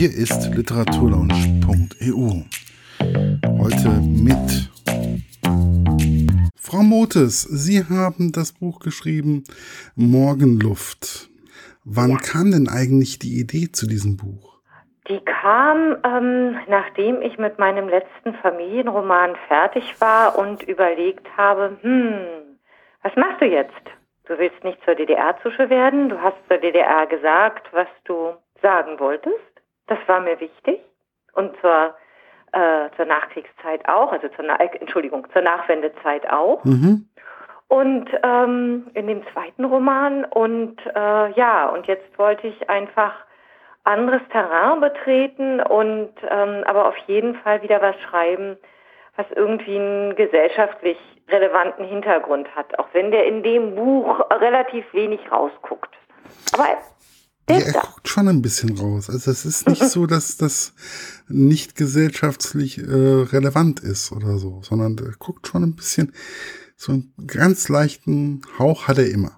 Hier ist literaturlaunch.eu. Heute mit Frau Motes. Sie haben das Buch geschrieben Morgenluft. Wann ja. kam denn eigentlich die Idee zu diesem Buch? Die kam, ähm, nachdem ich mit meinem letzten Familienroman fertig war und überlegt habe, hm, was machst du jetzt? Du willst nicht zur DDR-Zusche werden. Du hast zur DDR gesagt, was du sagen wolltest. Das war mir wichtig. Und zur, äh, zur Nachkriegszeit auch, also zur, Na Entschuldigung, zur Nachwendezeit auch. Mhm. Und ähm, in dem zweiten Roman. Und äh, ja, und jetzt wollte ich einfach anderes Terrain betreten und ähm, aber auf jeden Fall wieder was schreiben, was irgendwie einen gesellschaftlich relevanten Hintergrund hat, auch wenn der in dem Buch relativ wenig rausguckt. Aber ja, er guckt schon ein bisschen raus. Also es ist nicht so, dass das nicht gesellschaftlich äh, relevant ist oder so, sondern er guckt schon ein bisschen, so einen ganz leichten Hauch hat er immer.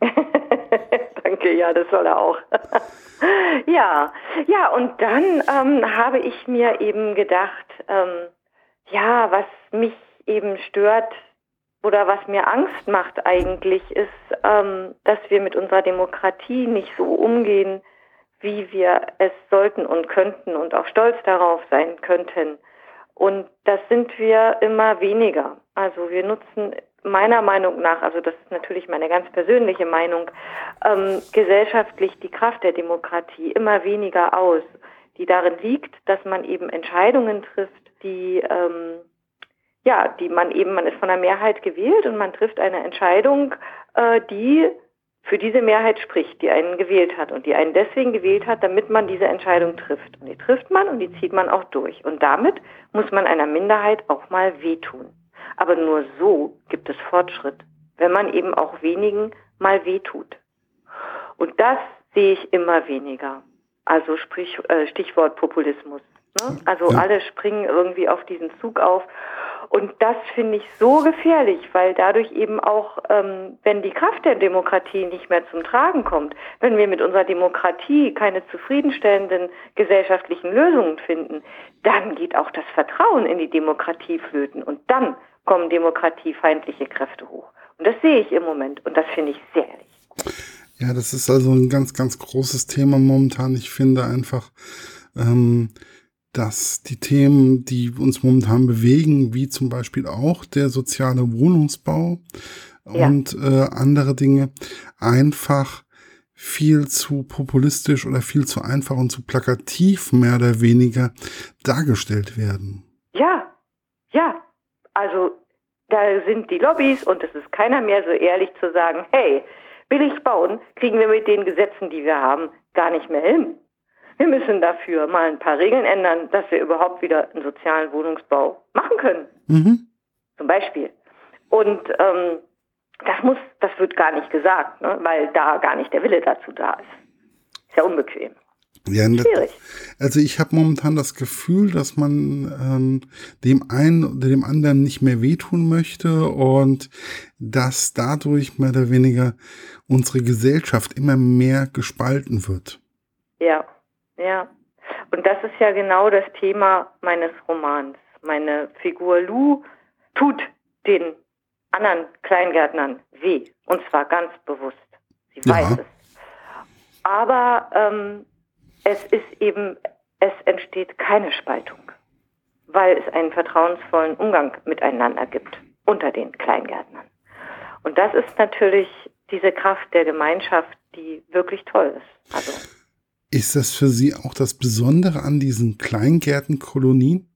Danke, ja, das soll er auch. ja, ja, und dann ähm, habe ich mir eben gedacht, ähm, ja, was mich eben stört oder was mir Angst macht eigentlich, ist, ähm, dass wir mit unserer Demokratie nicht so umgehen, wie wir es sollten und könnten und auch stolz darauf sein könnten. Und das sind wir immer weniger. Also wir nutzen meiner Meinung nach, also das ist natürlich meine ganz persönliche Meinung, ähm, gesellschaftlich die Kraft der Demokratie immer weniger aus, die darin liegt, dass man eben Entscheidungen trifft, die ähm, ja, die man eben, man ist von der Mehrheit gewählt und man trifft eine Entscheidung, äh, die für diese Mehrheit spricht, die einen gewählt hat und die einen deswegen gewählt hat, damit man diese Entscheidung trifft. Und die trifft man und die zieht man auch durch. Und damit muss man einer Minderheit auch mal wehtun. Aber nur so gibt es Fortschritt, wenn man eben auch wenigen mal wehtut. Und das sehe ich immer weniger. Also sprich, äh, Stichwort Populismus. Ne? Also ja. alle springen irgendwie auf diesen Zug auf. Und das finde ich so gefährlich, weil dadurch eben auch, ähm, wenn die Kraft der Demokratie nicht mehr zum Tragen kommt, wenn wir mit unserer Demokratie keine zufriedenstellenden gesellschaftlichen Lösungen finden, dann geht auch das Vertrauen in die Demokratie flöten und dann kommen demokratiefeindliche Kräfte hoch. Und das sehe ich im Moment und das finde ich sehr ehrlich. Ja, das ist also ein ganz, ganz großes Thema momentan. Ich finde einfach, ähm, dass die Themen, die uns momentan bewegen, wie zum Beispiel auch der soziale Wohnungsbau ja. und äh, andere Dinge, einfach viel zu populistisch oder viel zu einfach und zu plakativ mehr oder weniger dargestellt werden. Ja, ja. Also da sind die Lobbys und es ist keiner mehr so ehrlich zu sagen, hey, billig bauen kriegen wir mit den Gesetzen, die wir haben, gar nicht mehr hin. Wir müssen dafür mal ein paar Regeln ändern, dass wir überhaupt wieder einen sozialen Wohnungsbau machen können. Mhm. Zum Beispiel. Und ähm, das muss, das wird gar nicht gesagt, ne? weil da gar nicht der Wille dazu da ist. Ist ja unbequem. Ja, Schwierig. Also ich habe momentan das Gefühl, dass man ähm, dem einen oder dem anderen nicht mehr wehtun möchte und dass dadurch mehr oder weniger unsere Gesellschaft immer mehr gespalten wird. Ja. Ja, und das ist ja genau das Thema meines Romans. Meine Figur Lou tut den anderen Kleingärtnern weh, und zwar ganz bewusst. Sie ja. weiß es. Aber ähm, es ist eben, es entsteht keine Spaltung, weil es einen vertrauensvollen Umgang miteinander gibt unter den Kleingärtnern. Und das ist natürlich diese Kraft der Gemeinschaft, die wirklich toll ist. Also ist das für Sie auch das Besondere an diesen Kleingärtenkolonien?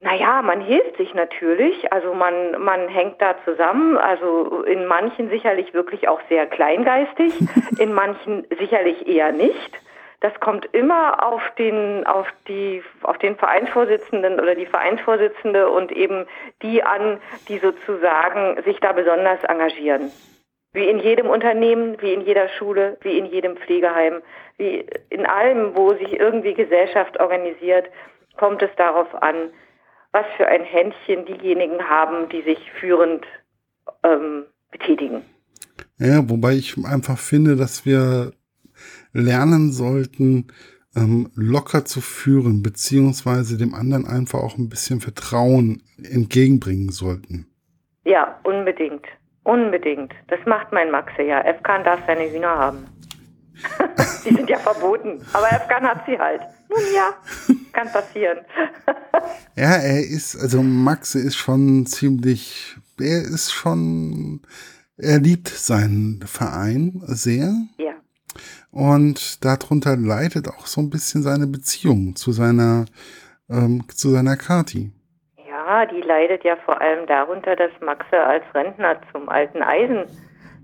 Naja, man hilft sich natürlich. Also man, man hängt da zusammen. Also in manchen sicherlich wirklich auch sehr kleingeistig, in manchen sicherlich eher nicht. Das kommt immer auf den, auf die, auf den Vereinsvorsitzenden oder die Vereinsvorsitzende und eben die an, die sozusagen sich da besonders engagieren. Wie in jedem Unternehmen, wie in jeder Schule, wie in jedem Pflegeheim, wie in allem, wo sich irgendwie Gesellschaft organisiert, kommt es darauf an, was für ein Händchen diejenigen haben, die sich führend ähm, betätigen. Ja, wobei ich einfach finde, dass wir lernen sollten, ähm, locker zu führen, beziehungsweise dem anderen einfach auch ein bisschen Vertrauen entgegenbringen sollten. Ja, unbedingt. Unbedingt. Das macht mein Maxe ja. Efkan darf seine Hühner haben. die sind ja verboten. Aber Efkan hat sie halt. Nun ja, kann passieren. ja, er ist, also Maxe ist schon ziemlich, er ist schon, er liebt seinen Verein sehr. Ja. Und darunter leidet auch so ein bisschen seine Beziehung zu seiner, ähm, zu seiner Kati. Die leidet ja vor allem darunter, dass Maxe als Rentner zum alten Eisen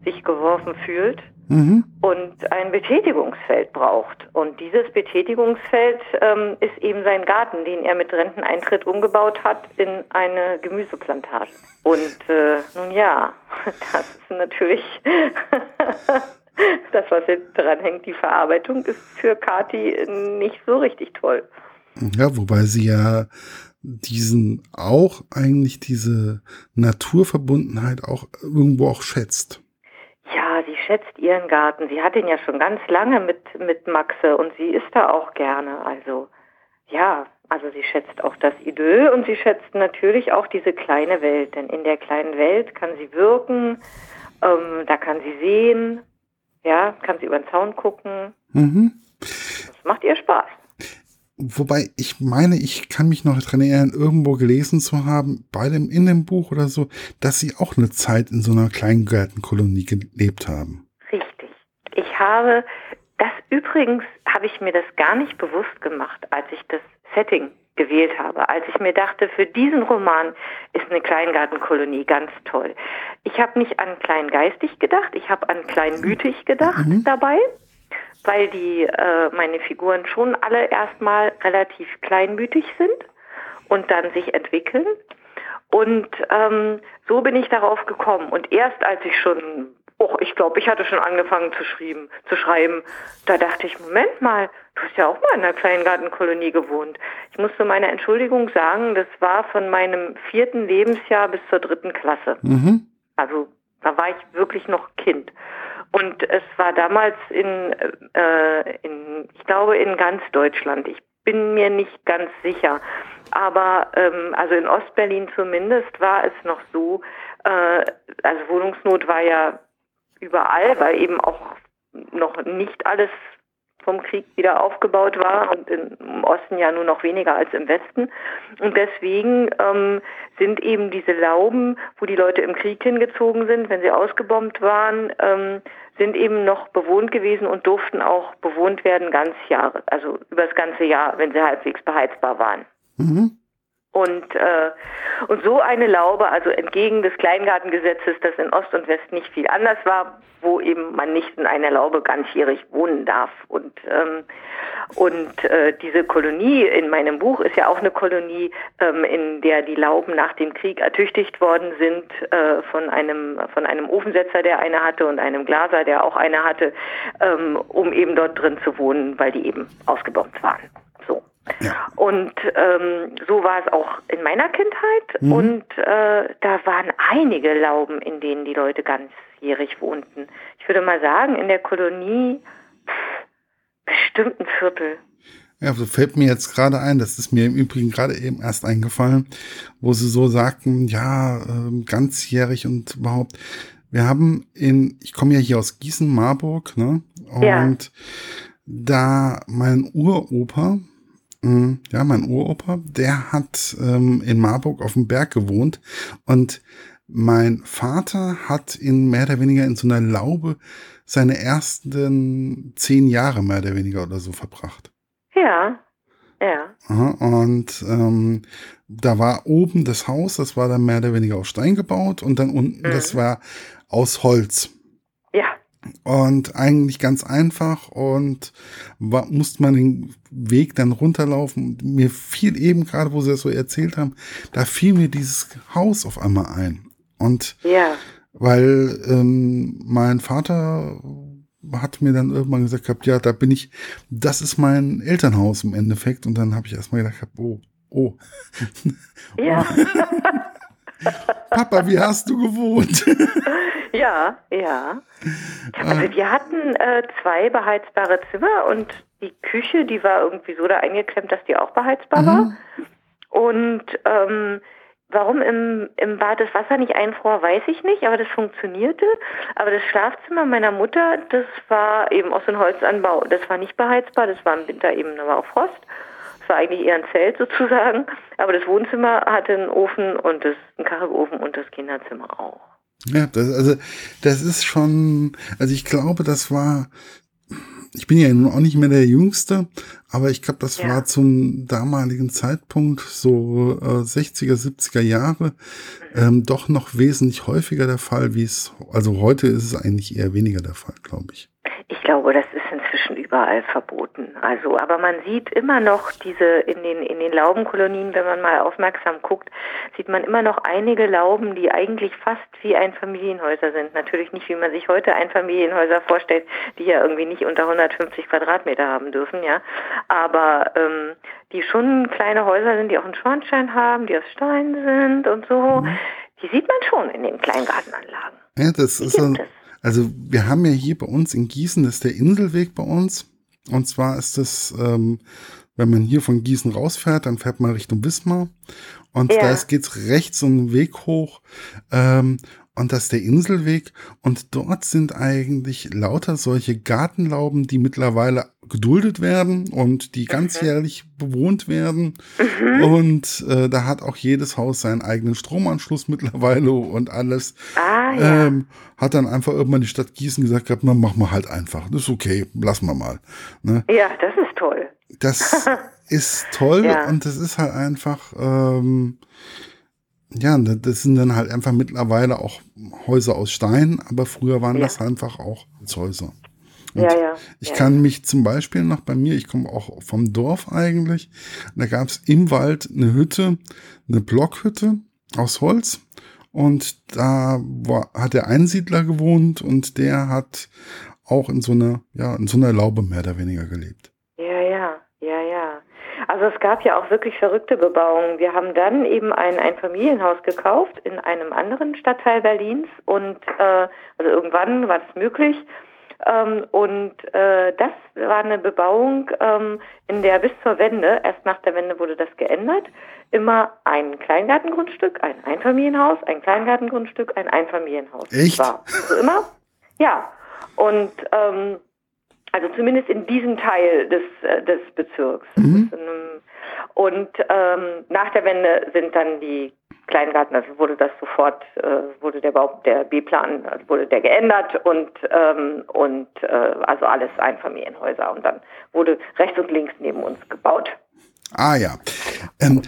sich geworfen fühlt mhm. und ein Betätigungsfeld braucht. Und dieses Betätigungsfeld ähm, ist eben sein Garten, den er mit Renteneintritt umgebaut hat in eine Gemüseplantage. Und äh, nun ja, das ist natürlich das, was jetzt dran hängt, die Verarbeitung, ist für Kati nicht so richtig toll. Ja, wobei sie ja diesen auch eigentlich diese Naturverbundenheit auch irgendwo auch schätzt. Ja, sie schätzt ihren Garten. Sie hat ihn ja schon ganz lange mit, mit Maxe und sie ist da auch gerne. Also ja, also sie schätzt auch das Idyll und sie schätzt natürlich auch diese kleine Welt. Denn in der kleinen Welt kann sie wirken, ähm, da kann sie sehen, ja, kann sie über den Zaun gucken. Mhm. Das macht ihr Spaß. Wobei ich meine, ich kann mich noch daran erinnern, irgendwo gelesen zu haben, bei dem, in dem Buch oder so, dass sie auch eine Zeit in so einer kleinen Gartenkolonie gelebt haben. Richtig. Ich habe, das übrigens habe ich mir das gar nicht bewusst gemacht, als ich das Setting gewählt habe, als ich mir dachte, für diesen Roman ist eine Kleingartenkolonie ganz toll. Ich habe nicht an kleingeistig gedacht, ich habe an kleinmütig gedacht mhm. dabei, weil die äh, meine Figuren schon alle erstmal relativ kleinmütig sind und dann sich entwickeln. Und ähm, so bin ich darauf gekommen. Und erst als ich schon Och, ich glaube, ich hatte schon angefangen zu, schreiben, zu schreiben. Da dachte ich, Moment mal, du hast ja auch mal in einer kleinen Gartenkolonie gewohnt. Ich muss zu meiner Entschuldigung sagen, das war von meinem vierten Lebensjahr bis zur dritten Klasse. Mhm. Also da war ich wirklich noch Kind. Und es war damals in, äh, in, ich glaube, in ganz Deutschland. Ich bin mir nicht ganz sicher. Aber ähm, also in Ostberlin zumindest war es noch so, äh, also Wohnungsnot war ja überall, weil eben auch noch nicht alles vom Krieg wieder aufgebaut war und im Osten ja nur noch weniger als im Westen. Und deswegen ähm, sind eben diese Lauben, wo die Leute im Krieg hingezogen sind, wenn sie ausgebombt waren, ähm, sind eben noch bewohnt gewesen und durften auch bewohnt werden ganz Jahre, also über das ganze Jahr, wenn sie halbwegs beheizbar waren. Mhm. Und, äh, und so eine Laube, also entgegen des Kleingartengesetzes, das in Ost und West nicht viel anders war, wo eben man nicht in einer Laube ganzjährig wohnen darf. Und, ähm, und äh, diese Kolonie in meinem Buch ist ja auch eine Kolonie, ähm, in der die Lauben nach dem Krieg ertüchtigt worden sind äh, von, einem, von einem Ofensetzer, der eine hatte, und einem Glaser, der auch eine hatte, ähm, um eben dort drin zu wohnen, weil die eben ausgebombt waren. Ja. Und ähm, so war es auch in meiner Kindheit. Mhm. Und äh, da waren einige Lauben, in denen die Leute ganzjährig wohnten. Ich würde mal sagen, in der Kolonie bestimmt ein Viertel. Ja, so fällt mir jetzt gerade ein, das ist mir im Übrigen gerade eben erst eingefallen, wo sie so sagten, ja, äh, ganzjährig und überhaupt. Wir haben in, ich komme ja hier aus Gießen, Marburg, ne? Und ja. da mein Uropa. Ja, mein Uropa, der hat ähm, in Marburg auf dem Berg gewohnt und mein Vater hat in mehr oder weniger in so einer Laube seine ersten zehn Jahre mehr oder weniger oder so verbracht. Ja, ja. Und ähm, da war oben das Haus, das war dann mehr oder weniger aus Stein gebaut und dann unten, mhm. das war aus Holz. Und eigentlich ganz einfach und war, musste man den Weg dann runterlaufen. Mir fiel eben gerade, wo sie das so erzählt haben, da fiel mir dieses Haus auf einmal ein. Und ja. weil ähm, mein Vater hat mir dann irgendwann gesagt gehabt, ja, da bin ich, das ist mein Elternhaus im Endeffekt. Und dann habe ich erstmal gedacht, oh, oh. Ja. Papa, wie hast du gewohnt? ja, ja. Also wir hatten äh, zwei beheizbare Zimmer und die Küche, die war irgendwie so da eingeklemmt, dass die auch beheizbar mhm. war. Und ähm, Warum im, im Bad das Wasser nicht einfror, weiß ich nicht, aber das funktionierte. Aber das Schlafzimmer meiner Mutter, das war eben aus dem Holzanbau. Das war nicht beheizbar, das war im Winter eben aber auch Frost. Das war eigentlich eher ein Zelt sozusagen. Aber das Wohnzimmer hatte einen Ofen und das, einen Kachelofen und das Kinderzimmer auch. Ja, das, also das ist schon, also ich glaube, das war ich bin ja nun auch nicht mehr der Jüngste, aber ich glaube, das ja. war zum damaligen Zeitpunkt, so äh, 60er, 70er Jahre, ähm, doch noch wesentlich häufiger der Fall, wie es, also heute ist es eigentlich eher weniger der Fall, glaube ich. Ich glaube, das ist inzwischen überall verboten. Also, aber man sieht immer noch diese in den in den Laubenkolonien, wenn man mal aufmerksam guckt, sieht man immer noch einige Lauben, die eigentlich fast wie Einfamilienhäuser sind. Natürlich nicht, wie man sich heute Einfamilienhäuser vorstellt, die ja irgendwie nicht unter 150 Quadratmeter haben dürfen, ja. Aber ähm, die schon kleine Häuser sind, die auch einen Schornstein haben, die aus Stein sind und so. Mhm. Die sieht man schon in den Kleingartenanlagen. Ja, das die ist so, also wir haben ja hier bei uns in Gießen, das ist der Inselweg bei uns. Und zwar ist das, ähm, wenn man hier von Gießen rausfährt, dann fährt man Richtung Wismar. Und ja. da geht's rechts so einen Weg hoch. Ähm, und das ist der Inselweg. Und dort sind eigentlich lauter solche Gartenlauben, die mittlerweile geduldet werden und die ganzjährlich mhm. bewohnt werden. Mhm. Und äh, da hat auch jedes Haus seinen eigenen Stromanschluss mittlerweile und alles. Ah, ja. ähm, hat dann einfach irgendwann die Stadt Gießen gesagt gehabt, na, machen wir halt einfach. Das ist okay, lassen wir mal. Ne? Ja, das ist toll. Das ist toll ja. und das ist halt einfach, ähm, ja, das sind dann halt einfach mittlerweile auch Häuser aus Stein, aber früher waren ja. das einfach auch Häuser. Und ja, ja. Ich ja. kann mich zum Beispiel noch bei mir, ich komme auch vom Dorf eigentlich, da gab es im Wald eine Hütte, eine Blockhütte aus Holz. Und da war, hat der Einsiedler gewohnt und der hat auch in so einer, ja, in so einer Laube mehr oder weniger gelebt. Ja, ja, ja, ja. Also es gab ja auch wirklich verrückte Bebauungen. Wir haben dann eben ein Einfamilienhaus gekauft in einem anderen Stadtteil Berlins und äh, also irgendwann war es möglich ähm, und äh, das war eine Bebauung, ähm, in der bis zur Wende, erst nach der Wende wurde das geändert, immer ein Kleingartengrundstück, ein Einfamilienhaus, ein Kleingartengrundstück, ein Einfamilienhaus Echt? war. Also immer? Ja. Und ähm, also zumindest in diesem Teil des, äh, des Bezirks. Mhm. Und ähm, nach der Wende sind dann die Kleingarten, also wurde das sofort, äh, wurde der Bau, der B-Plan, also wurde der geändert und, ähm, und äh, also alles Einfamilienhäuser und dann wurde rechts und links neben uns gebaut. Ah ja. Ähm,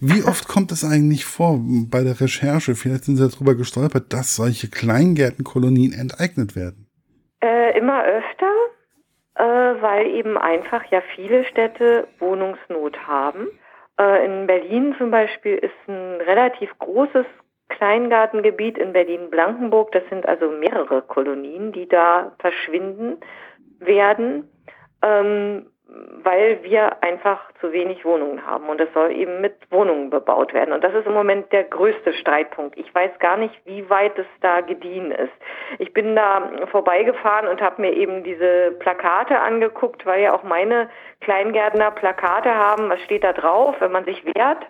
wie oft kommt es eigentlich vor bei der Recherche, vielleicht sind Sie darüber gestolpert, dass solche Kleingärtenkolonien enteignet werden? Äh, immer öfter, äh, weil eben einfach ja viele Städte Wohnungsnot haben. Äh, in Berlin zum Beispiel ist ein relativ großes Kleingartengebiet in Berlin-Blankenburg. Das sind also mehrere Kolonien, die da verschwinden werden. Ähm, weil wir einfach zu wenig Wohnungen haben und es soll eben mit Wohnungen bebaut werden. Und das ist im Moment der größte Streitpunkt. Ich weiß gar nicht, wie weit es da gediehen ist. Ich bin da vorbeigefahren und habe mir eben diese Plakate angeguckt, weil ja auch meine Kleingärtner Plakate haben. Was steht da drauf, wenn man sich wehrt?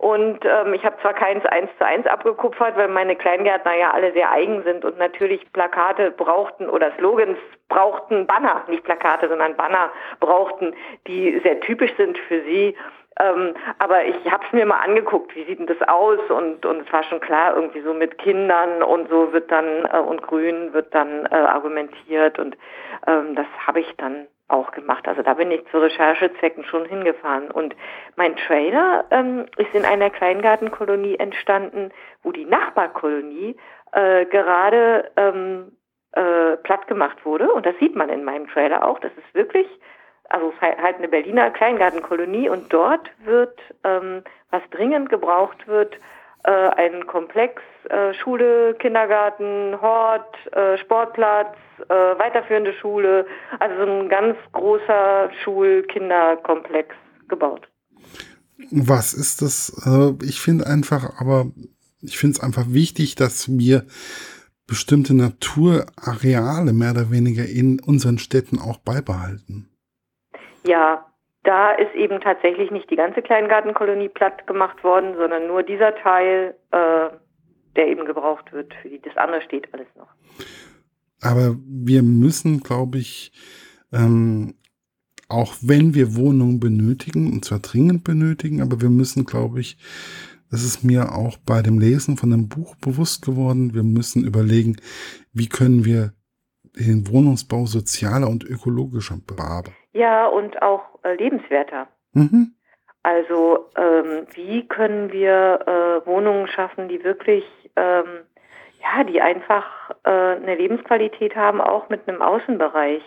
Und ähm, ich habe zwar keins eins zu eins abgekupfert, weil meine Kleingärtner ja alle sehr eigen sind und natürlich Plakate brauchten oder Slogans brauchten, Banner, nicht Plakate, sondern Banner brauchten, die sehr typisch sind für sie. Ähm, aber ich habe es mir mal angeguckt, wie sieht denn das aus? Und, und es war schon klar, irgendwie so mit Kindern und so wird dann äh, und Grün wird dann äh, argumentiert und ähm, das habe ich dann auch gemacht. Also da bin ich zu Recherchezwecken schon hingefahren. Und mein Trailer ähm, ist in einer Kleingartenkolonie entstanden, wo die Nachbarkolonie äh, gerade ähm, äh, platt gemacht wurde. Und das sieht man in meinem Trailer auch. Das ist wirklich, also halt eine Berliner Kleingartenkolonie. Und dort wird, ähm, was dringend gebraucht wird, äh, ein Komplex, äh, Schule, Kindergarten, Hort, äh, Sportplatz, äh, weiterführende Schule, also so ein ganz großer Schul-Kinderkomplex gebaut. Was ist das? Äh, ich finde einfach, aber ich finde es einfach wichtig, dass wir bestimmte Naturareale mehr oder weniger in unseren Städten auch beibehalten. Ja, da ist eben tatsächlich nicht die ganze Kleingartenkolonie platt gemacht worden, sondern nur dieser Teil, äh, der eben gebraucht wird. Für die, das andere steht alles noch. Aber wir müssen, glaube ich, ähm, auch wenn wir Wohnungen benötigen, und zwar dringend benötigen, aber wir müssen, glaube ich, das ist mir auch bei dem Lesen von dem Buch bewusst geworden, wir müssen überlegen, wie können wir den Wohnungsbau sozialer und ökologischer bearbeiten. Ja, und auch äh, lebenswerter. Mhm. Also ähm, wie können wir äh, Wohnungen schaffen, die wirklich, ähm, ja, die einfach äh, eine Lebensqualität haben, auch mit einem Außenbereich.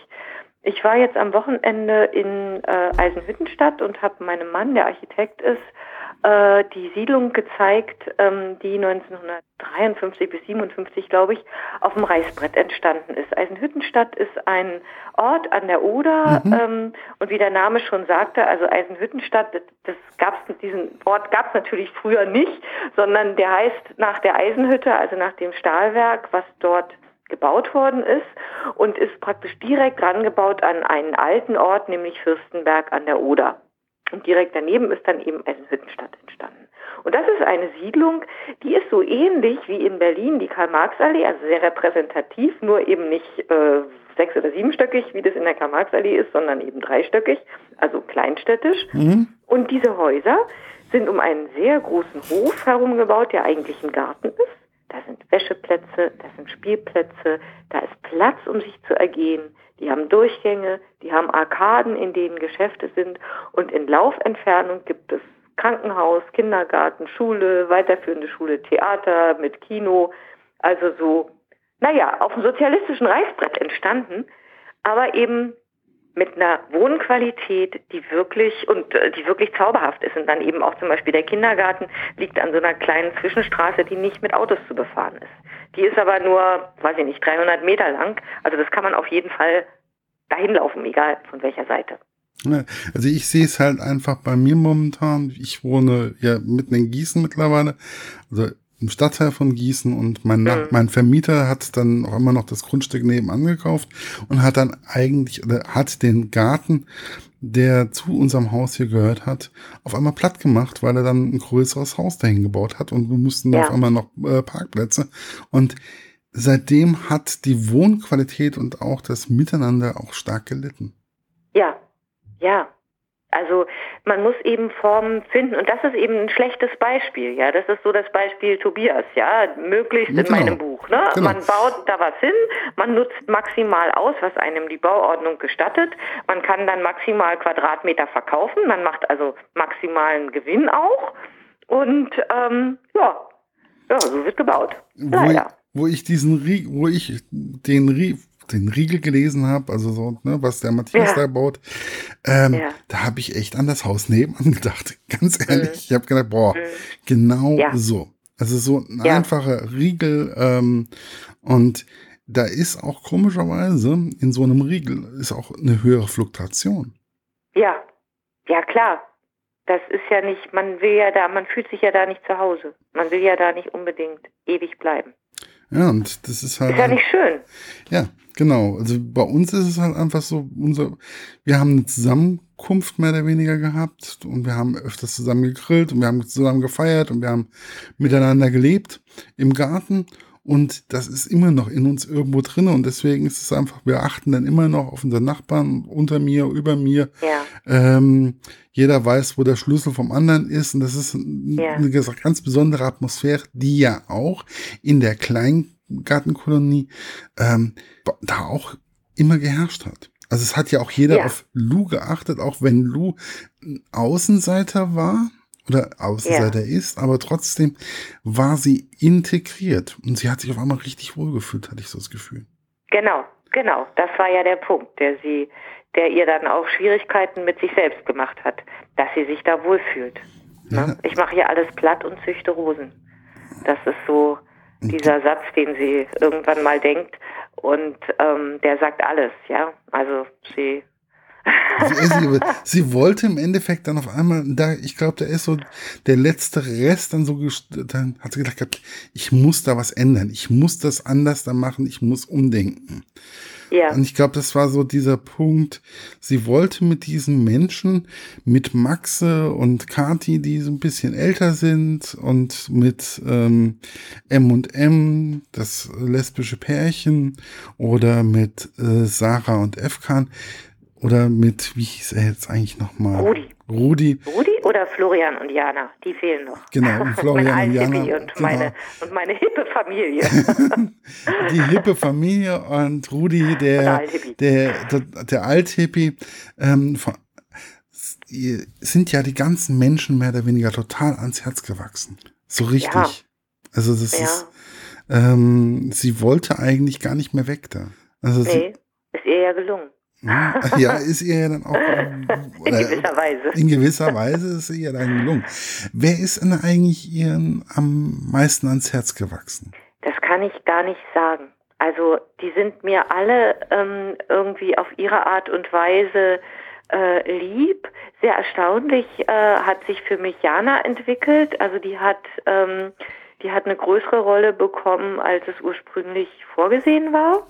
Ich war jetzt am Wochenende in äh, Eisenhüttenstadt und habe meinem Mann, der Architekt ist, äh, die Siedlung gezeigt, ähm, die 1953 bis 57, glaube ich, auf dem Reißbrett entstanden ist. Eisenhüttenstadt ist ein Ort an der Oder mhm. ähm, und wie der Name schon sagte, also Eisenhüttenstadt, das, das gab's diesen Ort gab es natürlich früher nicht, sondern der heißt nach der Eisenhütte, also nach dem Stahlwerk, was dort gebaut worden ist und ist praktisch direkt rangebaut an einen alten Ort, nämlich Fürstenberg an der Oder. Und direkt daneben ist dann eben Eisenhüttenstadt entstanden. Und das ist eine Siedlung, die ist so ähnlich wie in Berlin die Karl-Marx-Allee, also sehr repräsentativ, nur eben nicht äh, sechs- oder siebenstöckig, wie das in der Karl-Marx-Allee ist, sondern eben dreistöckig, also kleinstädtisch. Mhm. Und diese Häuser sind um einen sehr großen Hof herumgebaut, der eigentlich ein Garten ist. Da sind Wäscheplätze, da sind Spielplätze, da ist Platz, um sich zu ergehen. Die haben Durchgänge, die haben Arkaden, in denen Geschäfte sind und in Laufentfernung gibt es Krankenhaus, Kindergarten, Schule, weiterführende Schule, Theater mit Kino. Also so, naja, auf dem sozialistischen Reißbrett entstanden, aber eben mit einer Wohnqualität, die wirklich und äh, die wirklich zauberhaft ist. Und dann eben auch zum Beispiel der Kindergarten liegt an so einer kleinen Zwischenstraße, die nicht mit Autos zu befahren ist. Die ist aber nur, weiß ich nicht, 300 Meter lang. Also das kann man auf jeden Fall dahin laufen, egal von welcher Seite. Also ich sehe es halt einfach bei mir momentan. Ich wohne ja mitten in Gießen mittlerweile. Also im Stadtteil von Gießen und mein, mhm. mein Vermieter hat dann auch immer noch das Grundstück nebenan gekauft und hat dann eigentlich, oder hat den Garten, der zu unserem Haus hier gehört hat, auf einmal platt gemacht, weil er dann ein größeres Haus dahin gebaut hat und wir mussten ja. auf einmal noch äh, Parkplätze und seitdem hat die Wohnqualität und auch das Miteinander auch stark gelitten. Ja, ja, also man muss eben Formen finden und das ist eben ein schlechtes Beispiel, ja. Das ist so das Beispiel Tobias, ja, möglichst genau. in meinem Buch. Ne? Genau. Man baut da was hin, man nutzt maximal aus, was einem die Bauordnung gestattet. Man kann dann maximal Quadratmeter verkaufen, man macht also maximalen Gewinn auch und ähm, ja, ja, so wird gebaut. Leider. Wo, wo ich diesen, wo ich den den Riegel gelesen habe, also so, ne, was der Matthias ja. da baut, ähm, ja. da habe ich echt an das Haus nebenan gedacht. Ganz ehrlich, mhm. ich habe gedacht, boah, mhm. genau ja. so. Also so ein einfacher Riegel ähm, und da ist auch komischerweise in so einem Riegel ist auch eine höhere Fluktuation. Ja, ja klar. Das ist ja nicht, man will ja da, man fühlt sich ja da nicht zu Hause. Man will ja da nicht unbedingt ewig bleiben. Ja, und das ist halt. Ist ja nicht schön. Ja, genau. Also bei uns ist es halt einfach so, unser, wir haben eine Zusammenkunft mehr oder weniger gehabt und wir haben öfters zusammen gegrillt und wir haben zusammen gefeiert und wir haben miteinander gelebt im Garten. Und das ist immer noch in uns irgendwo drin und deswegen ist es einfach, wir achten dann immer noch auf unseren Nachbarn unter mir, über mir. Ja. Ähm, jeder weiß, wo der Schlüssel vom anderen ist und das ist ja. eine ganz besondere Atmosphäre, die ja auch in der Kleingartenkolonie ähm, da auch immer geherrscht hat. Also es hat ja auch jeder ja. auf Lou geachtet, auch wenn Lou Außenseiter war oder Außenseiter ja. ist, aber trotzdem war sie integriert und sie hat sich auf einmal richtig wohlgefühlt, hatte ich so das Gefühl. Genau, genau. Das war ja der Punkt, der sie, der ihr dann auch Schwierigkeiten mit sich selbst gemacht hat, dass sie sich da wohlfühlt. Ne? Ja. Ich mache hier alles platt und züchte Rosen. Das ist so dieser Satz, den sie irgendwann mal denkt und ähm, der sagt alles, ja. Also sie sie, sie, wollte im Endeffekt dann auf einmal, da, ich glaube, da ist so der letzte Rest dann so, dann hat sie gedacht, ich muss da was ändern, ich muss das anders da machen, ich muss umdenken. Ja. Und ich glaube, das war so dieser Punkt. Sie wollte mit diesen Menschen, mit Maxe und Kati, die so ein bisschen älter sind, und mit ähm, M und M, das lesbische Pärchen, oder mit äh, Sarah und Efkan, oder mit, wie hieß er jetzt eigentlich nochmal? Rudi. Rudi. Rudi oder Florian und Jana, die fehlen noch. Genau, und Florian und Jana. Und, genau. meine, und meine hippe Familie. die hippe Familie und Rudi, der, der, der, der Althippie. Ähm, sind ja die ganzen Menschen mehr oder weniger total ans Herz gewachsen. So richtig. Ja. Also das ja. ist, ähm, sie wollte eigentlich gar nicht mehr weg da. Also nee, sie, ist ihr ja gelungen. Ja, ist ihr ja dann auch. in gewisser Weise. In gewisser Weise ist ihr dann gelungen. Wer ist denn eigentlich ihren am meisten ans Herz gewachsen? Das kann ich gar nicht sagen. Also, die sind mir alle ähm, irgendwie auf ihre Art und Weise äh, lieb. Sehr erstaunlich äh, hat sich für mich Jana entwickelt. Also, die hat. Ähm, die hat eine größere Rolle bekommen, als es ursprünglich vorgesehen war.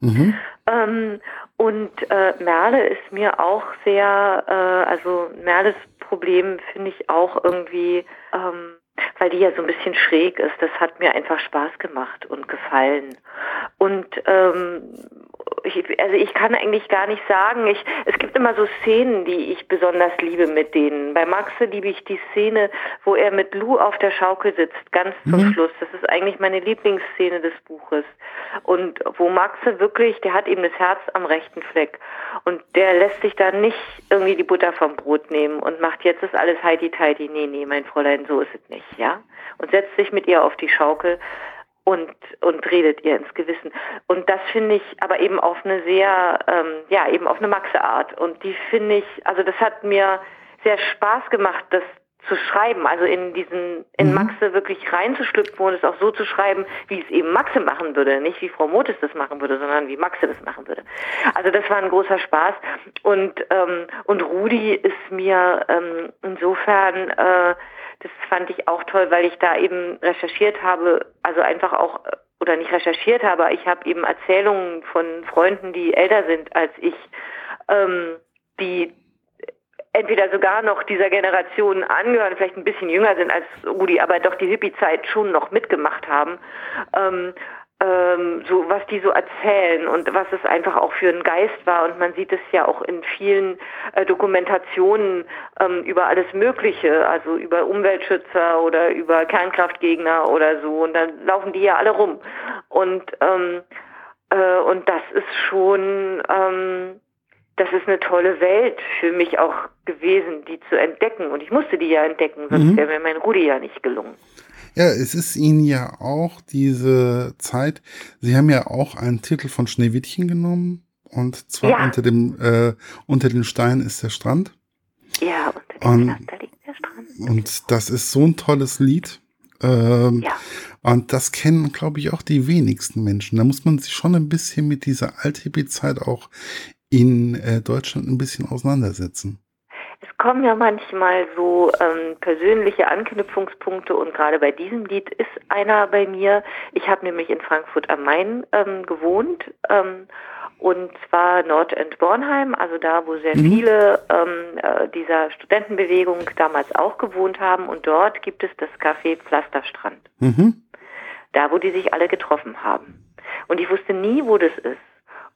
Mhm. Ähm, und äh, Merle ist mir auch sehr, äh, also Merles Problem finde ich auch irgendwie, ähm, weil die ja so ein bisschen schräg ist. Das hat mir einfach Spaß gemacht und gefallen. Und ähm, ich, also ich kann eigentlich gar nicht sagen, ich, es gibt immer so Szenen, die ich besonders liebe mit denen. Bei Maxe liebe ich die Szene, wo er mit Lou auf der Schaukel sitzt, ganz zum mhm. Schluss. Das ist eigentlich meine Lieblingsszene des Buches. Und wo Maxe wirklich, der hat eben das Herz am rechten Fleck. Und der lässt sich da nicht irgendwie die Butter vom Brot nehmen und macht jetzt ist alles heidi-teidi. Nee, nee, mein Fräulein, so ist es nicht, ja? Und setzt sich mit ihr auf die Schaukel und, und redet ihr ins Gewissen. Und das finde ich aber eben auf eine sehr, ähm, ja, eben auf eine Maxe-Art. Und die finde ich, also das hat mir sehr Spaß gemacht, das zu schreiben, also in diesen, in mhm. Maxe wirklich reinzuschlüpfen und es auch so zu schreiben, wie es eben Maxe machen würde, nicht wie Frau Motes das machen würde, sondern wie Maxe das machen würde. Also das war ein großer Spaß und ähm, und Rudi ist mir ähm, insofern äh, das fand ich auch toll, weil ich da eben recherchiert habe, also einfach auch, oder nicht recherchiert habe, ich habe eben Erzählungen von Freunden, die älter sind als ich, ähm, die entweder sogar noch dieser Generation angehören, vielleicht ein bisschen jünger sind als Rudi, aber doch die Hippie-Zeit schon noch mitgemacht haben. Ähm, ähm, so was die so erzählen und was es einfach auch für ein Geist war. Und man sieht es ja auch in vielen äh, Dokumentationen ähm, über alles Mögliche, also über Umweltschützer oder über Kernkraftgegner oder so. Und dann laufen die ja alle rum. Und ähm, äh, und das ist schon ähm, das ist eine tolle Welt für mich auch gewesen, die zu entdecken und ich musste die ja entdecken, sonst mhm. wäre mir mein Rudi ja nicht gelungen. Ja, es ist Ihnen ja auch diese Zeit. Sie haben ja auch einen Titel von Schneewittchen genommen. Und zwar ja. unter dem äh, unter den Steinen ist der Strand. Ja, unter dem und, Strand, da liegt der Strand. Und das ist so ein tolles Lied. Ähm, ja. Und das kennen, glaube ich, auch die wenigsten Menschen. Da muss man sich schon ein bisschen mit dieser Alt-Hippie-Zeit auch in äh, Deutschland ein bisschen auseinandersetzen es kommen ja manchmal so ähm, persönliche Anknüpfungspunkte und gerade bei diesem Lied ist einer bei mir. Ich habe nämlich in Frankfurt am Main ähm, gewohnt ähm, und zwar Nordend-Bornheim, also da, wo sehr mhm. viele ähm, äh, dieser Studentenbewegung damals auch gewohnt haben und dort gibt es das Café Pflasterstrand. Mhm. Da, wo die sich alle getroffen haben. Und ich wusste nie, wo das ist.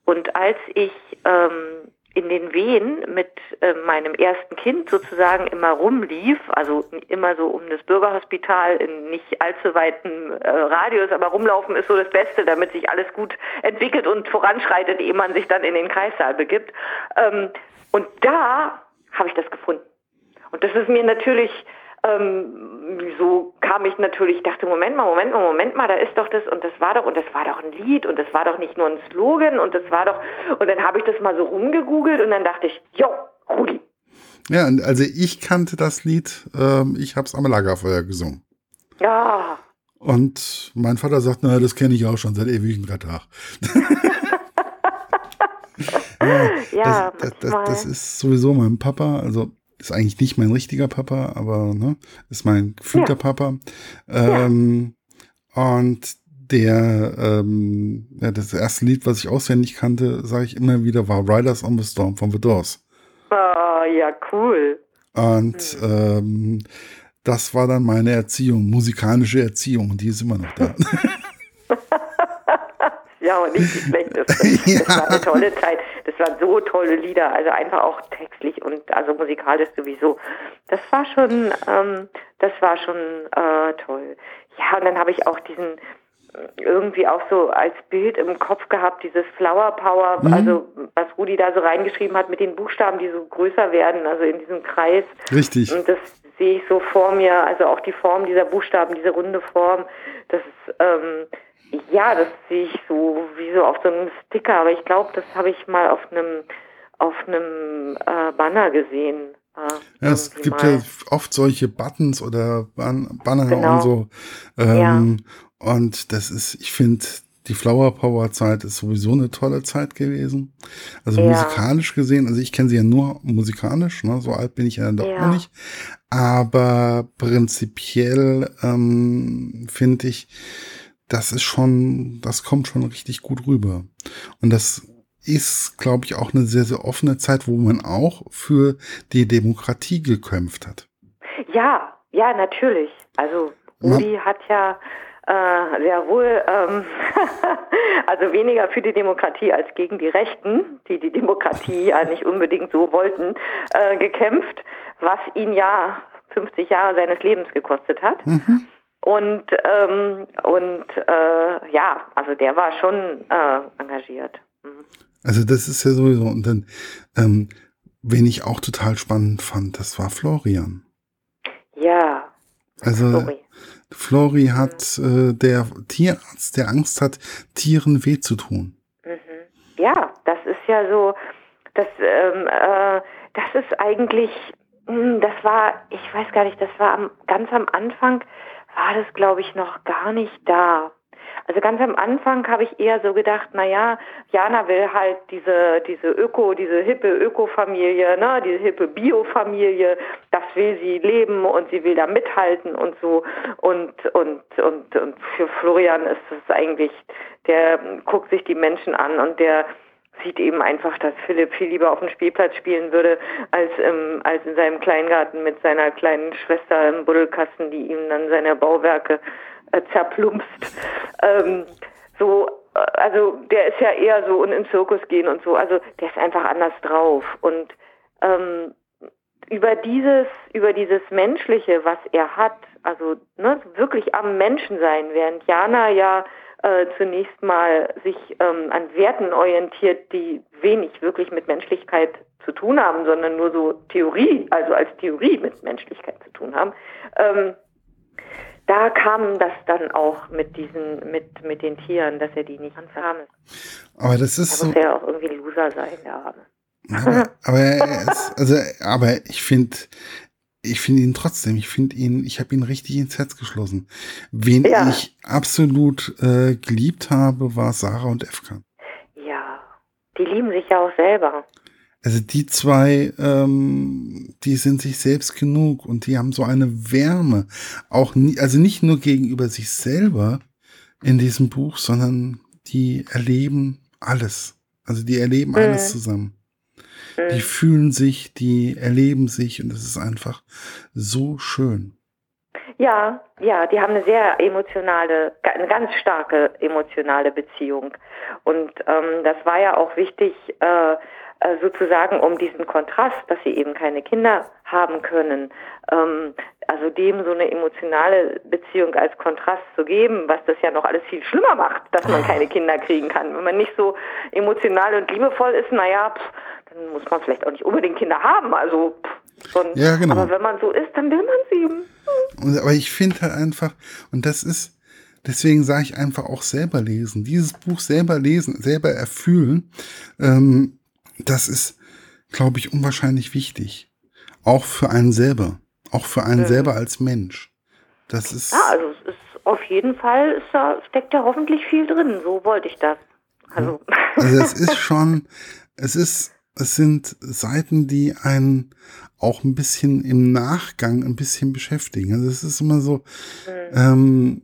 Und als ich ähm, in den Wehen mit äh, meinem ersten Kind sozusagen immer rumlief, also immer so um das Bürgerhospital in nicht allzu weiten äh, Radius, aber rumlaufen ist so das Beste, damit sich alles gut entwickelt und voranschreitet, ehe man sich dann in den Kreissaal begibt. Ähm, und da habe ich das gefunden. Und das ist mir natürlich ähm, so kam ich natürlich, dachte, Moment mal, Moment mal, Moment mal, da ist doch das und das war doch und das war doch ein Lied und das war doch nicht nur ein Slogan und das war doch, und dann habe ich das mal so rumgegoogelt und dann dachte ich, jo, Rudi. Ja, also ich kannte das Lied, ähm, ich habe es am Lagerfeuer gesungen. Ja. Und mein Vater sagt, naja, das kenne ich auch schon seit ewigem Tag. ja, das, das, das, ist sowieso mein Papa, also ist eigentlich nicht mein richtiger Papa, aber ne, ist mein gefühlter ja. Papa. Ähm, ja. Und der, ähm, ja, das erste Lied, was ich auswendig kannte, sage ich immer wieder, war Riders on the Storm von The Doors. Ah, ja, cool. Und mhm. ähm, das war dann meine Erziehung, musikalische Erziehung, und die ist immer noch da. und nicht die schlechteste. ja. Das war eine tolle Zeit. Das waren so tolle Lieder, also einfach auch textlich und also musikalisch sowieso. Das war schon, ähm, das war schon äh, toll. Ja, und dann habe ich auch diesen irgendwie auch so als Bild im Kopf gehabt, dieses Flower Power, mhm. also was Rudi da so reingeschrieben hat mit den Buchstaben, die so größer werden, also in diesem Kreis. Richtig. Und das sehe ich so vor mir, also auch die Form dieser Buchstaben, diese runde Form, das ist, ähm, ja, das sehe ich so wie so auf so einem Sticker, aber ich glaube, das habe ich mal auf einem auf einem äh, Banner gesehen. Äh, ja, es gibt mal. ja oft solche Buttons oder Ban Banner genau. und so. Ähm, ja. Und das ist, ich finde, die Flower Power Zeit ist sowieso eine tolle Zeit gewesen. Also ja. musikalisch gesehen, also ich kenne sie ja nur musikalisch, ne? so alt bin ich ja dann doch ja. noch nicht. Aber prinzipiell ähm, finde ich, das ist schon, das kommt schon richtig gut rüber. Und das ist, glaube ich, auch eine sehr, sehr offene Zeit, wo man auch für die Demokratie gekämpft hat. Ja, ja, natürlich. Also Rudi hat ja äh, sehr wohl, ähm, also weniger für die Demokratie als gegen die Rechten, die die Demokratie ja nicht unbedingt so wollten, äh, gekämpft, was ihn ja 50 Jahre seines Lebens gekostet hat. Mhm. Und, ähm, und äh, ja, also der war schon äh, engagiert. Mhm. Also das ist ja sowieso, und dann, ähm, wen ich auch total spannend fand, das war Florian. Ja. Also, Sorry. Flori hat äh, der Tierarzt, der Angst hat, Tieren weh zu tun. Mhm. Ja, das ist ja so, das, ähm, äh, das ist eigentlich, mh, hm, das war, ich weiß gar nicht, das war am, ganz am Anfang, war das glaube ich noch gar nicht da. Also ganz am Anfang habe ich eher so gedacht, na ja, Jana will halt diese, diese Öko, diese hippe Öko-Familie, ne, diese hippe Bio-Familie, das will sie leben und sie will da mithalten und so. Und, und, und, und für Florian ist es eigentlich, der guckt sich die Menschen an und der sieht eben einfach, dass Philipp viel lieber auf dem Spielplatz spielen würde, als, im, als in seinem Kleingarten mit seiner kleinen Schwester im Buddelkasten, die ihm dann seine Bauwerke äh, zerplumpst. Ähm, so, äh, also der ist ja eher so und in Zirkus gehen und so. Also der ist einfach anders drauf. Und ähm, über dieses, über dieses Menschliche, was er hat, also ne, wirklich am Menschen sein, während Jana ja äh, zunächst mal sich ähm, an Werten orientiert, die wenig wirklich mit Menschlichkeit zu tun haben, sondern nur so Theorie, also als Theorie mit Menschlichkeit zu tun haben. Ähm, da kam das dann auch mit diesen, mit, mit den Tieren, dass er die nicht ansam Aber das ist da so. muss er auch irgendwie ein Loser sein, der Arme. Aber, aber, ist, also, aber ich finde, ich finde ihn trotzdem, ich finde ihn, ich habe ihn richtig ins Herz geschlossen. Wen ja. ich absolut äh, geliebt habe, war Sarah und Efkan. Ja, die lieben sich ja auch selber. Also die zwei, ähm, die sind sich selbst genug und die haben so eine Wärme. Auch nie, also nicht nur gegenüber sich selber in diesem Buch, sondern die erleben alles. Also die erleben mhm. alles zusammen. Die fühlen sich, die erleben sich und es ist einfach so schön. Ja, ja, die haben eine sehr emotionale, eine ganz starke emotionale Beziehung. Und ähm, das war ja auch wichtig, äh, äh, sozusagen um diesen Kontrast, dass sie eben keine Kinder haben können, ähm, also dem so eine emotionale Beziehung als Kontrast zu geben, was das ja noch alles viel schlimmer macht, dass man keine Kinder kriegen kann. Wenn man nicht so emotional und liebevoll ist, naja, pff, dann muss man vielleicht auch nicht unbedingt Kinder haben. Also pff, schon. Ja, genau. Aber wenn man so ist, dann will man sie. Und, aber ich finde halt einfach, und das ist, deswegen sage ich einfach auch selber lesen. Dieses Buch selber lesen, selber erfühlen. Ähm, das ist, glaube ich, unwahrscheinlich wichtig. Auch für einen selber. Auch für einen mhm. selber als Mensch. Das ist. Ja, also es ist auf jeden Fall, ist da, steckt ja hoffentlich viel drin. So wollte ich das. Also, also es ist schon, es ist, es sind Seiten, die einen auch ein bisschen im Nachgang ein bisschen beschäftigen. Also es ist immer so, mhm. ähm,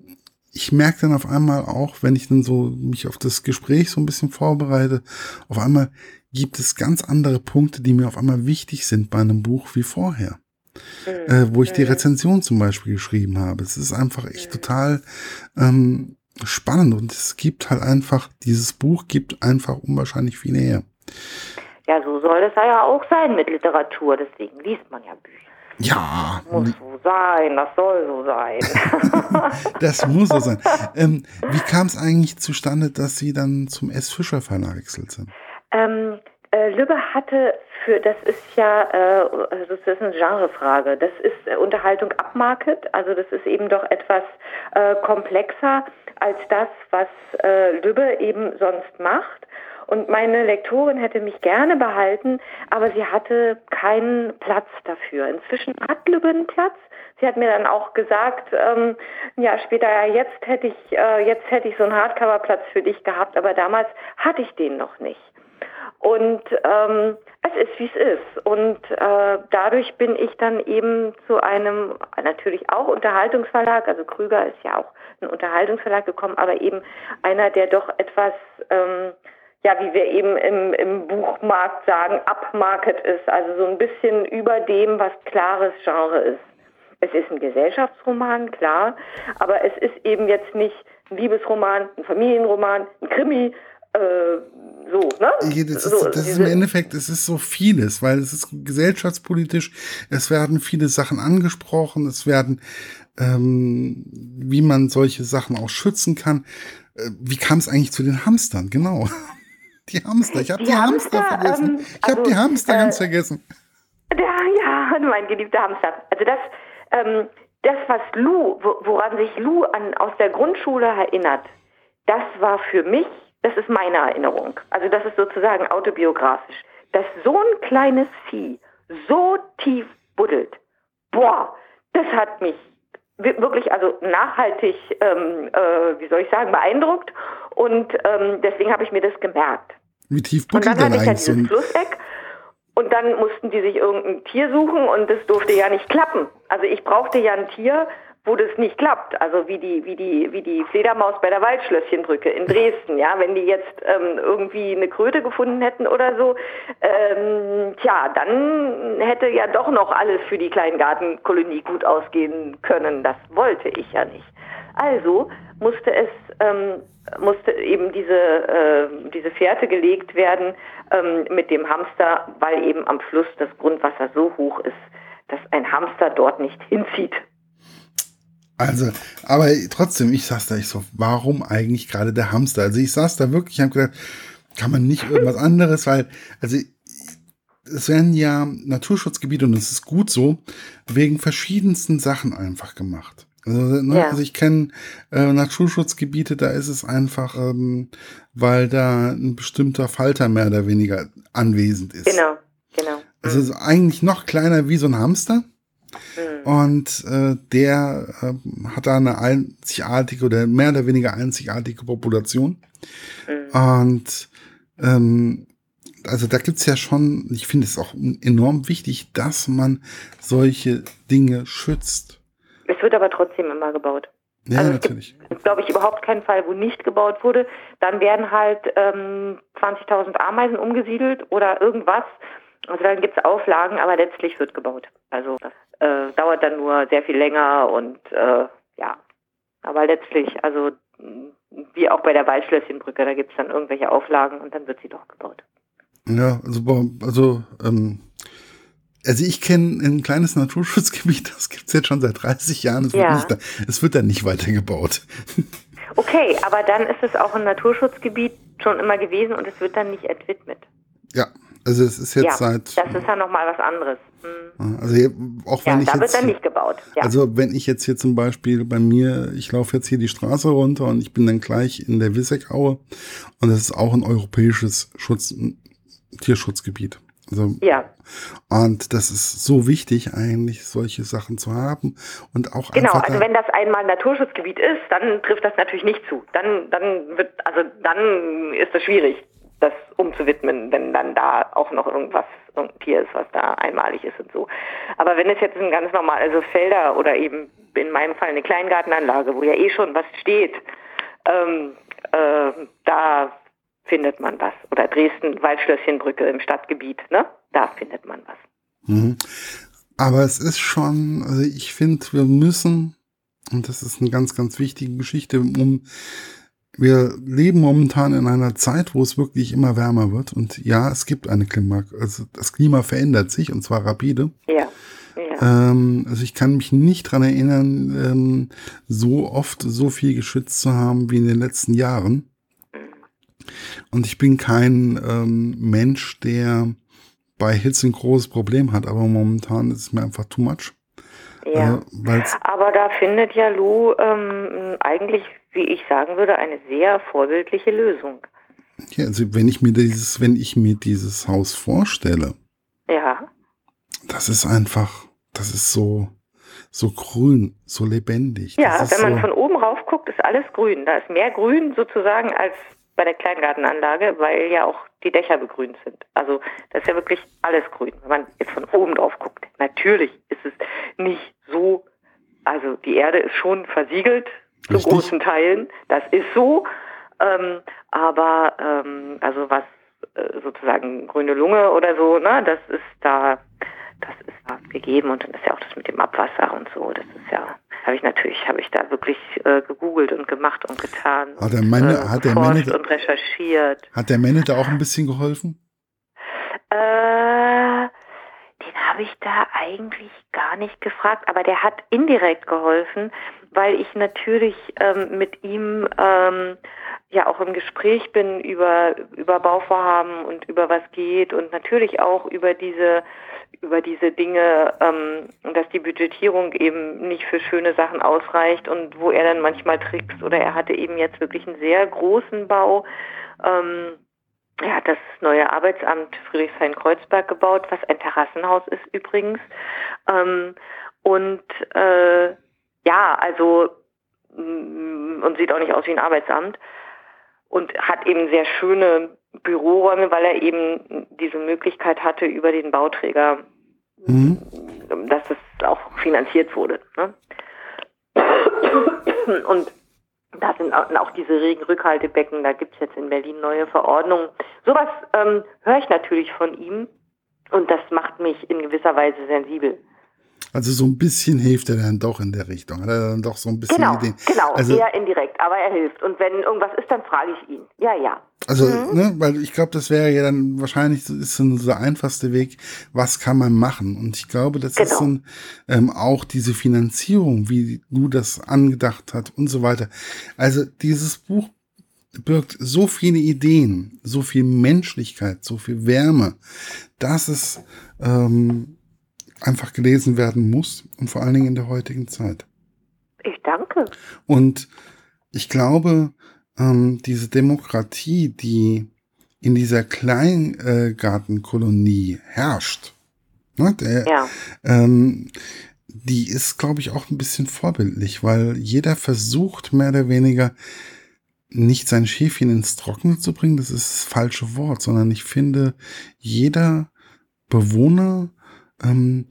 ich merke dann auf einmal auch, wenn ich dann so mich auf das Gespräch so ein bisschen vorbereite, auf einmal gibt es ganz andere Punkte, die mir auf einmal wichtig sind bei einem Buch wie vorher. Mhm. Äh, wo ich die mhm. Rezension zum Beispiel geschrieben habe. Es ist einfach echt total ähm, spannend und es gibt halt einfach, dieses Buch gibt einfach unwahrscheinlich viel her. Ja, so soll es ja auch sein mit Literatur, deswegen liest man ja Bücher. Ja. Das muss so sein, das soll so sein. das muss so sein. Ähm, wie kam es eigentlich zustande, dass Sie dann zum S. Fischer Verlag gewechselt sind? Ähm, äh, Lübbe hatte für, das ist ja, äh, also das ist eine Genrefrage. Das ist äh, Unterhaltung upmarket, also das ist eben doch etwas äh, komplexer als das, was äh, Lübbe eben sonst macht. Und meine Lektorin hätte mich gerne behalten, aber sie hatte keinen Platz dafür. Inzwischen hat Lübbe einen Platz. Sie hat mir dann auch gesagt, ähm, ja später, ja jetzt hätte ich, äh, jetzt hätte ich so einen Hardcover-Platz für dich gehabt, aber damals hatte ich den noch nicht. Und ähm, es ist, wie es ist. Und äh, dadurch bin ich dann eben zu einem, natürlich auch Unterhaltungsverlag, also Krüger ist ja auch ein Unterhaltungsverlag gekommen, aber eben einer, der doch etwas, ähm, ja, wie wir eben im, im Buchmarkt sagen, upmarket ist, also so ein bisschen über dem, was klares Genre ist. Es ist ein Gesellschaftsroman, klar, aber es ist eben jetzt nicht ein Liebesroman, ein Familienroman, ein Krimi, äh, so, ne? Das, ist, so, das ist im Endeffekt, es ist so vieles, weil es ist gesellschaftspolitisch, es werden viele Sachen angesprochen, es werden, ähm, wie man solche Sachen auch schützen kann. Äh, wie kam es eigentlich zu den Hamstern? Genau. Die Hamster, ich habe die, die, Hamster, Hamster vergessen. Ähm, ich habe also, die Hamster äh, ganz vergessen. Ja, ja, mein geliebter Hamster. Also das, ähm, das was Lou, woran sich Lou an, aus der Grundschule erinnert, das war für mich das ist meine Erinnerung. Also das ist sozusagen autobiografisch. Dass so ein kleines Vieh so tief buddelt, boah, das hat mich wirklich also nachhaltig, ähm, äh, wie soll ich sagen, beeindruckt und ähm, deswegen habe ich mir das gemerkt. Wie tief denn eigentlich? Und dann hatte ich ja dieses Flusseck und dann mussten die sich irgendein Tier suchen und das durfte ja nicht klappen. Also ich brauchte ja ein Tier, wo das nicht klappt. Also wie die, wie die, wie die Fledermaus bei der Waldschlösschenbrücke in Dresden, ja, wenn die jetzt ähm, irgendwie eine Kröte gefunden hätten oder so, ähm, tja, dann hätte ja doch noch alles für die Kleingartenkolonie gut ausgehen können. Das wollte ich ja nicht. Also musste es ähm, musste eben diese äh, diese Fährte gelegt werden ähm, mit dem Hamster, weil eben am Fluss das Grundwasser so hoch ist, dass ein Hamster dort nicht hinzieht. Also, aber trotzdem, ich saß da, ich so, warum eigentlich gerade der Hamster? Also ich saß da wirklich, ich habe gedacht, kann man nicht irgendwas anderes, weil, also es werden ja Naturschutzgebiete und es ist gut so, wegen verschiedensten Sachen einfach gemacht. Also, ne, ja. also ich kenne äh, Naturschutzgebiete, da ist es einfach, ähm, weil da ein bestimmter Falter mehr oder weniger anwesend ist. Genau, genau. Also ist eigentlich noch kleiner wie so ein Hamster. Mhm. Und äh, der äh, hat da eine einzigartige oder mehr oder weniger einzigartige Population. Mhm. Und ähm, also da gibt's ja schon, ich finde es auch enorm wichtig, dass man solche Dinge schützt. Es wird aber trotzdem immer gebaut. Ja, also natürlich. Es gibt, glaube ich, überhaupt keinen Fall, wo nicht gebaut wurde. Dann werden halt ähm, 20.000 Ameisen umgesiedelt oder irgendwas. Also dann gibt's Auflagen, aber letztlich wird gebaut. Also das äh, dauert dann nur sehr viel länger und äh, ja. Aber letztlich, also wie auch bei der Waldschlösschenbrücke, da gibt es dann irgendwelche Auflagen und dann wird sie doch gebaut. Ja, also, also, ähm, also ich kenne ein kleines Naturschutzgebiet, das gibt es jetzt schon seit 30 Jahren. Es, ja. wird, nicht, es wird dann nicht weitergebaut. Okay, aber dann ist es auch ein Naturschutzgebiet schon immer gewesen und es wird dann nicht entwidmet. Ja, also es ist jetzt ja, seit. Das ist ja nochmal was anderes. Mhm. Also auch wenn ja, ich da jetzt, wird dann nicht gebaut. Ja. Also wenn ich jetzt hier zum Beispiel bei mir, ich laufe jetzt hier die Straße runter und ich bin dann gleich in der Wissegaue und das ist auch ein europäisches Schutz, Tierschutzgebiet. Also, ja. Und das ist so wichtig, eigentlich solche Sachen zu haben und auch genau. Also wenn das einmal Naturschutzgebiet ist, dann trifft das natürlich nicht zu. Dann, dann wird, also dann ist es schwierig, das umzuwidmen, wenn dann da auch noch irgendwas, irgendein Tier ist, was da einmalig ist und so. Aber wenn es jetzt ein ganz normal, also Felder oder eben in meinem Fall eine Kleingartenanlage, wo ja eh schon was steht, ähm, äh, da findet man was. Oder Dresden, Waldschlösschenbrücke im Stadtgebiet, ne? Da findet man was. Mhm. Aber es ist schon, also ich finde, wir müssen, und das ist eine ganz, ganz wichtige Geschichte, um wir leben momentan in einer Zeit, wo es wirklich immer wärmer wird. Und ja, es gibt eine Klima, also das Klima verändert sich und zwar rapide. Ja. ja. Ähm, also ich kann mich nicht dran erinnern, ähm, so oft so viel geschützt zu haben wie in den letzten Jahren. Und ich bin kein ähm, Mensch, der bei Hitze ein großes Problem hat, aber momentan ist es mir einfach too much. Ja, äh, aber da findet ja Lou ähm, eigentlich, wie ich sagen würde, eine sehr vorbildliche Lösung. Ja, also wenn ich mir dieses, wenn ich mir dieses Haus vorstelle, ja, das ist einfach, das ist so, so grün, so lebendig. Ja, wenn man so von oben rauf guckt, ist alles grün. Da ist mehr Grün sozusagen als bei der Kleingartenanlage, weil ja auch die Dächer begrünt sind. Also das ist ja wirklich alles grün, wenn man jetzt von oben drauf guckt. Natürlich ist es nicht so, also die Erde ist schon versiegelt zu großen Teilen, das ist so, ähm, aber ähm, also was äh, sozusagen grüne Lunge oder so, ne, das ist da, das ist gegeben und dann ist ja auch das mit dem Abwasser und so, das ist ja habe ich natürlich, habe ich da wirklich äh, gegoogelt und gemacht und getan. Hat der Menne, äh, hat der Menne, und recherchiert. Hat der da auch ein bisschen geholfen? Äh, den habe ich da eigentlich gar nicht gefragt, aber der hat indirekt geholfen, weil ich natürlich ähm, mit ihm ähm, ja auch im Gespräch bin über, über Bauvorhaben und über was geht und natürlich auch über diese über diese Dinge, ähm, dass die Budgetierung eben nicht für schöne Sachen ausreicht und wo er dann manchmal trickst oder er hatte eben jetzt wirklich einen sehr großen Bau. Ähm, er hat das neue Arbeitsamt Friedrichshain-Kreuzberg gebaut, was ein Terrassenhaus ist übrigens. Ähm, und äh, ja, also mm, und sieht auch nicht aus wie ein Arbeitsamt und hat eben sehr schöne Büroräume, weil er eben diese Möglichkeit hatte über den Bauträger, mhm. dass das auch finanziert wurde. Ne? Und da sind auch diese Regenrückhaltebecken, da gibt es jetzt in Berlin neue Verordnungen. Sowas ähm, höre ich natürlich von ihm und das macht mich in gewisser Weise sensibel. Also so ein bisschen hilft er dann doch in der Richtung. Hat er dann doch so ein bisschen genau, Ideen. Genau, also, eher indirekt, aber er hilft. Und wenn irgendwas ist, dann frage ich ihn. Ja, ja. Also, mhm. ne, weil ich glaube, das wäre ja dann wahrscheinlich so, ist so der einfachste Weg, was kann man machen? Und ich glaube, das genau. ist ein, ähm, auch diese Finanzierung, wie du das angedacht hast und so weiter. Also dieses Buch birgt so viele Ideen, so viel Menschlichkeit, so viel Wärme, dass es ähm, einfach gelesen werden muss und vor allen Dingen in der heutigen Zeit. Ich danke. Und ich glaube, ähm, diese Demokratie, die in dieser Kleingartenkolonie herrscht, ne, der, ja. ähm, die ist, glaube ich, auch ein bisschen vorbildlich, weil jeder versucht mehr oder weniger nicht sein Schäfchen ins Trockene zu bringen, das ist das falsche Wort, sondern ich finde, jeder Bewohner ähm,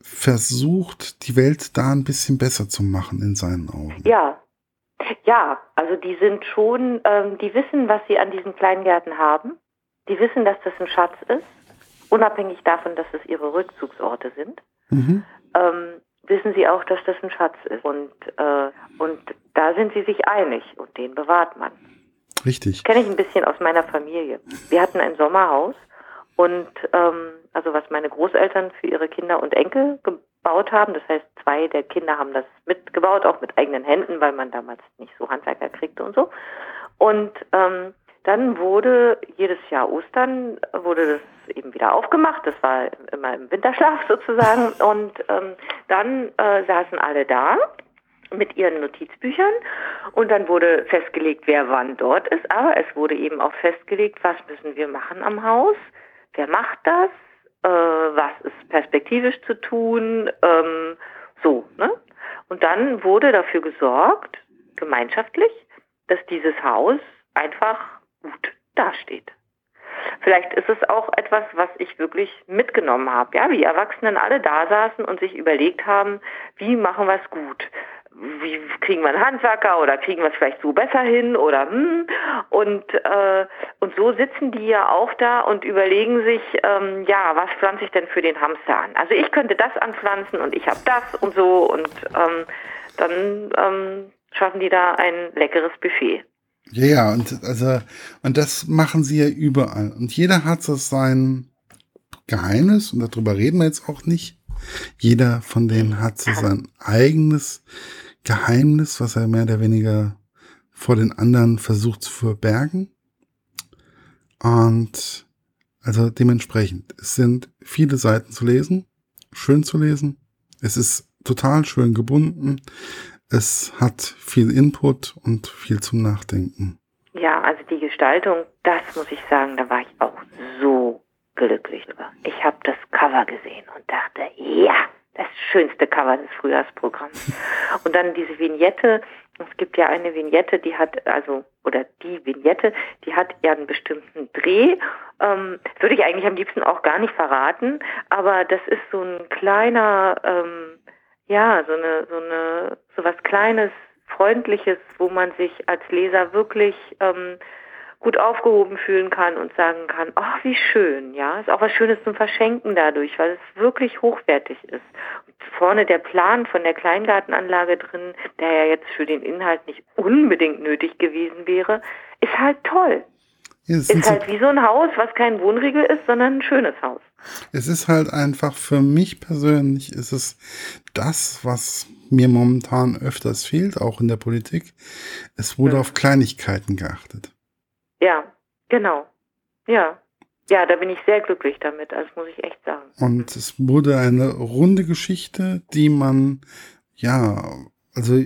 versucht, die Welt da ein bisschen besser zu machen in seinen Augen. Ja, ja, also die sind schon, ähm, die wissen, was sie an diesen Kleingärten haben. Die wissen, dass das ein Schatz ist, unabhängig davon, dass es ihre Rückzugsorte sind. Mhm. Ähm, wissen sie auch, dass das ein Schatz ist. Und, äh, und da sind sie sich einig und den bewahrt man. Richtig. Kenne ich ein bisschen aus meiner Familie. Wir hatten ein Sommerhaus und ähm, also was meine Großeltern für ihre Kinder und Enkel gebaut haben. Das heißt, zwei der Kinder haben das mitgebaut, auch mit eigenen Händen, weil man damals nicht so Handwerker kriegte und so. Und ähm, dann wurde jedes Jahr Ostern wurde das eben wieder aufgemacht. Das war immer im Winterschlaf sozusagen. Und ähm, dann äh, saßen alle da mit ihren Notizbüchern und dann wurde festgelegt, wer wann dort ist. Aber es wurde eben auch festgelegt, was müssen wir machen am Haus, wer macht das, äh, was ist perspektivisch zu tun, ähm, so, ne? Und dann wurde dafür gesorgt, gemeinschaftlich, dass dieses Haus einfach gut dasteht. Vielleicht ist es auch etwas, was ich wirklich mitgenommen habe, ja, wie Erwachsenen alle da saßen und sich überlegt haben, wie machen wir es gut? Wie kriegen wir einen Handwerker oder kriegen wir es vielleicht so besser hin oder hm? und äh, und so sitzen die ja auch da und überlegen sich, ähm, ja, was pflanze ich denn für den Hamster an? Also ich könnte das anpflanzen und ich habe das und so und ähm, dann ähm, schaffen die da ein leckeres Buffet. Ja, ja, und also, und das machen sie ja überall. Und jeder hat so sein Geheimnis, und darüber reden wir jetzt auch nicht. Jeder von denen hat so sein eigenes Geheimnis, was er mehr oder weniger vor den anderen versucht zu verbergen. Und also dementsprechend, es sind viele Seiten zu lesen, schön zu lesen. Es ist total schön gebunden. Es hat viel Input und viel zum Nachdenken. Ja, also die Gestaltung, das muss ich sagen, da war ich auch so glücklich drüber. Ich habe das Cover gesehen und dachte, ja, das schönste Cover des Frühjahrsprogramms. Und dann diese Vignette, es gibt ja eine Vignette, die hat, also, oder die Vignette, die hat ja einen bestimmten Dreh. Ähm, würde ich eigentlich am liebsten auch gar nicht verraten, aber das ist so ein kleiner, ähm, ja, so eine, so eine, so was Kleines, Freundliches, wo man sich als Leser wirklich ähm, gut aufgehoben fühlen kann und sagen kann, ach, wie schön, ja, ist auch was Schönes zum Verschenken dadurch, weil es wirklich hochwertig ist. Und vorne der Plan von der Kleingartenanlage drin, der ja jetzt für den Inhalt nicht unbedingt nötig gewesen wäre, ist halt toll. Ja, ist halt wie so ein Haus, was kein Wohnriegel ist, sondern ein schönes Haus. Es ist halt einfach für mich persönlich ist es das, was mir momentan öfters fehlt, auch in der Politik. Es wurde ja. auf Kleinigkeiten geachtet. Ja, genau. Ja. Ja, da bin ich sehr glücklich damit, das muss ich echt sagen. Und es wurde eine runde Geschichte, die man, ja, also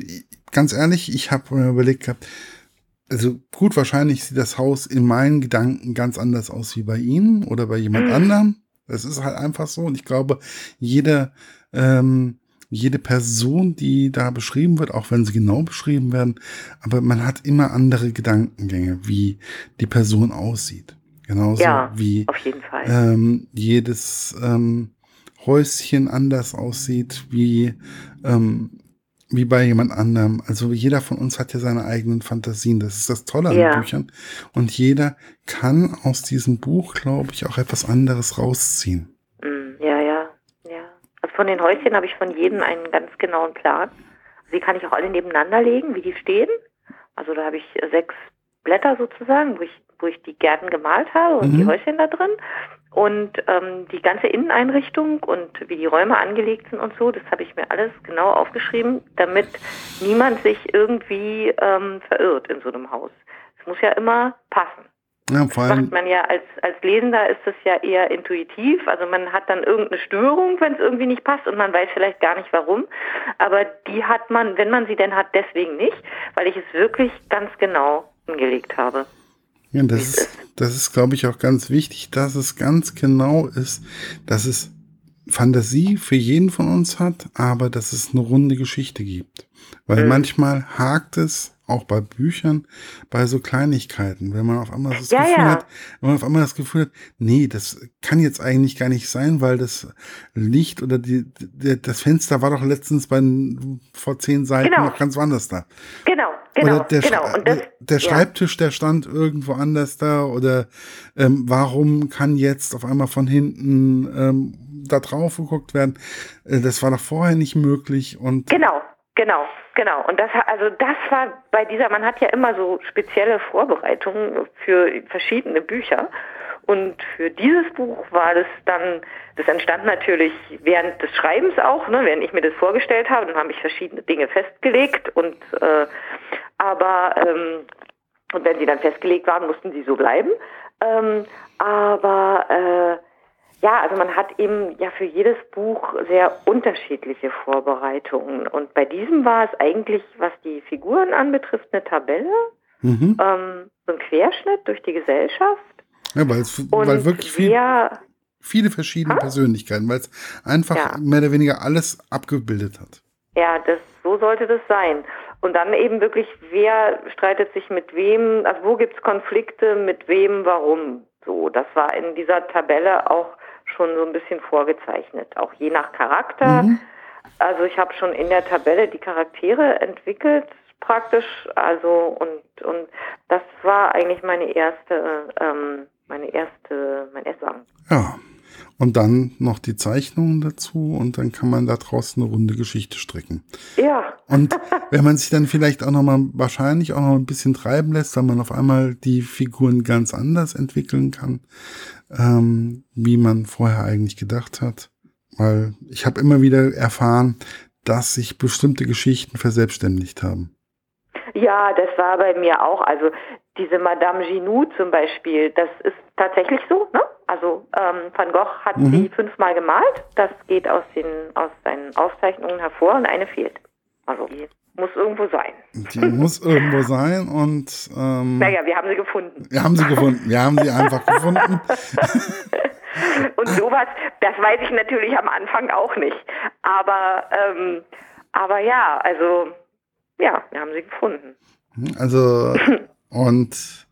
ganz ehrlich, ich habe mir überlegt gehabt, also gut, wahrscheinlich sieht das Haus in meinen Gedanken ganz anders aus wie bei Ihnen oder bei jemand mhm. anderem. Das ist halt einfach so. Und ich glaube, jede, ähm, jede Person, die da beschrieben wird, auch wenn sie genau beschrieben werden, aber man hat immer andere Gedankengänge, wie die Person aussieht. Genauso ja, wie auf jeden Fall. Ähm, jedes ähm, Häuschen anders aussieht, wie ähm, wie bei jemand anderem. Also jeder von uns hat ja seine eigenen Fantasien. Das ist das Tolle an ja. Büchern. Und jeder kann aus diesem Buch, glaube ich, auch etwas anderes rausziehen. Mm, ja, ja, ja. Also von den Häuschen habe ich von jedem einen ganz genauen Plan. Sie kann ich auch alle nebeneinander legen, wie die stehen. Also da habe ich sechs Blätter sozusagen, wo ich, wo ich die Gärten gemalt habe und mhm. die Häuschen da drin. Und ähm, die ganze Inneneinrichtung und wie die Räume angelegt sind und so, das habe ich mir alles genau aufgeschrieben, damit niemand sich irgendwie ähm, verirrt in so einem Haus. Es muss ja immer passen. Ja, vor allem, macht man ja als, als Lesender ist das ja eher intuitiv. Also man hat dann irgendeine Störung, wenn es irgendwie nicht passt und man weiß vielleicht gar nicht warum. Aber die hat man, wenn man sie denn hat, deswegen nicht, weil ich es wirklich ganz genau angelegt habe. Ja, das ist, das ist, glaube ich, auch ganz wichtig, dass es ganz genau ist, dass es Fantasie für jeden von uns hat, aber dass es eine runde Geschichte gibt. Weil mhm. manchmal hakt es auch bei Büchern, bei so Kleinigkeiten, wenn man auf einmal das ja, Gefühl ja. hat, wenn man auf einmal das Gefühl hat, nee, das kann jetzt eigentlich gar nicht sein, weil das Licht oder die, die das Fenster war doch letztens bei vor zehn Seiten genau. noch ganz woanders da. Genau, genau, oder der, genau. Und das, der Schreibtisch, der stand irgendwo anders da oder ähm, warum kann jetzt auf einmal von hinten ähm, da drauf geguckt werden? Äh, das war doch vorher nicht möglich und genau, genau. Genau, und das also das war bei dieser, man hat ja immer so spezielle Vorbereitungen für verschiedene Bücher. Und für dieses Buch war das dann, das entstand natürlich während des Schreibens auch, ne, während ich mir das vorgestellt habe, dann habe ich verschiedene Dinge festgelegt und äh, aber ähm, und wenn sie dann festgelegt waren, mussten sie so bleiben. Ähm, aber äh, ja, also man hat eben ja für jedes Buch sehr unterschiedliche Vorbereitungen. Und bei diesem war es eigentlich, was die Figuren anbetrifft, eine Tabelle, mhm. ähm, so ein Querschnitt durch die Gesellschaft. Ja, weil, es, weil wirklich viel. Wer, viele verschiedene ha? Persönlichkeiten, weil es einfach ja. mehr oder weniger alles abgebildet hat. Ja, das, so sollte das sein. Und dann eben wirklich, wer streitet sich mit wem, also wo gibt es Konflikte, mit wem, warum. So, das war in dieser Tabelle auch schon so ein bisschen vorgezeichnet, auch je nach Charakter. Mhm. Also ich habe schon in der Tabelle die Charaktere entwickelt praktisch, also und und das war eigentlich meine erste ähm, meine erste mein erster Song. Ja. Und dann noch die Zeichnungen dazu und dann kann man da draußen eine runde Geschichte stricken. Ja. Und wenn man sich dann vielleicht auch nochmal, wahrscheinlich auch noch ein bisschen treiben lässt, weil man auf einmal die Figuren ganz anders entwickeln kann, ähm, wie man vorher eigentlich gedacht hat. Weil ich habe immer wieder erfahren, dass sich bestimmte Geschichten verselbstständigt haben. Ja, das war bei mir auch. Also diese Madame Ginou zum Beispiel, das ist tatsächlich so. Ne? Also ähm, Van Gogh hat mhm. sie fünfmal gemalt. Das geht aus, den, aus seinen Aufzeichnungen hervor und eine fehlt. Also die muss irgendwo sein. Die muss irgendwo sein und ähm, naja, wir haben sie gefunden. Wir haben sie gefunden. Wir haben sie einfach gefunden. und sowas, das weiß ich natürlich am Anfang auch nicht. Aber ähm, aber ja, also ja, wir haben sie gefunden. Also und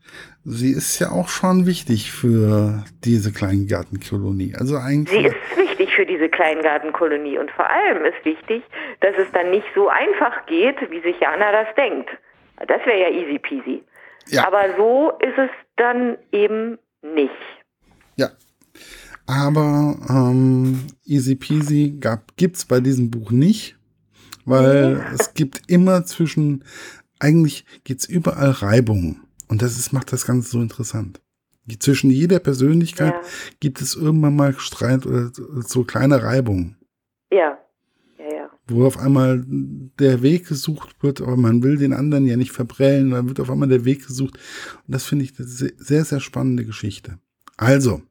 sie ist ja auch schon wichtig für diese Kleingartenkolonie. Also eigentlich. Sie ist wichtig für diese Kleingartenkolonie und vor allem ist wichtig, dass es dann nicht so einfach geht, wie sich Jana das denkt. Das wäre ja easy peasy. Ja. Aber so ist es dann eben nicht. Ja. Aber ähm, easy peasy gibt es bei diesem Buch nicht, weil es gibt immer zwischen, eigentlich gibt es überall Reibungen. Und das ist, macht das Ganze so interessant. Zwischen jeder Persönlichkeit ja. gibt es irgendwann mal Streit oder so kleine Reibungen. Ja. ja, ja. Wo auf einmal der Weg gesucht wird, aber man will den anderen ja nicht verprellen, dann wird auf einmal der Weg gesucht. Und das finde ich eine sehr, sehr spannende Geschichte. Also,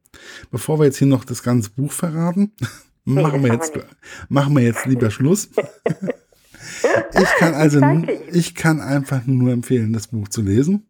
bevor wir jetzt hier noch das ganze Buch verraten, machen, wir jetzt, machen wir jetzt lieber Schluss. ich kann also, ich kann einfach nur empfehlen, das Buch zu lesen.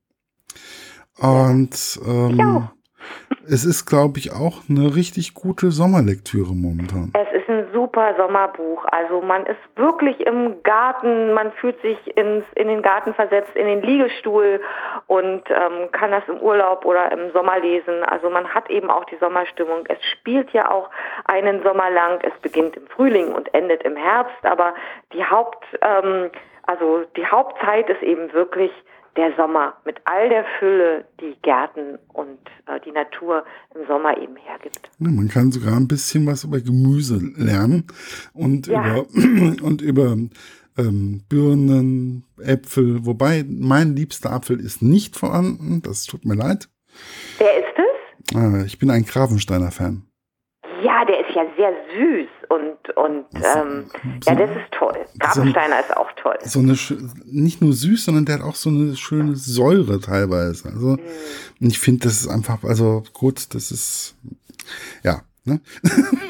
Und ähm, es ist, glaube ich, auch eine richtig gute Sommerlektüre momentan. Es ist ein super Sommerbuch. Also man ist wirklich im Garten, man fühlt sich ins, in den Garten versetzt, in den Liegestuhl und ähm, kann das im Urlaub oder im Sommer lesen. Also man hat eben auch die Sommerstimmung. Es spielt ja auch einen Sommer lang. Es beginnt im Frühling und endet im Herbst. Aber die Haupt, ähm, also die Hauptzeit ist eben wirklich der Sommer mit all der Fülle, die Gärten und äh, die Natur im Sommer eben hergibt. Ja, man kann sogar ein bisschen was über Gemüse lernen und ja. über und über ähm, Birnen, Äpfel, wobei mein liebster Apfel ist nicht vorhanden, das tut mir leid. Wer ist es? Ah, ich bin ein Grafensteiner Fan. Ja, der ist ja sehr süß und, und ähm, so, ja, das ist toll. Grafensteiner so ist auch toll. So eine, nicht nur süß, sondern der hat auch so eine schöne Säure teilweise. Also mm. ich finde, das ist einfach, also gut, das ist, ja. Ne?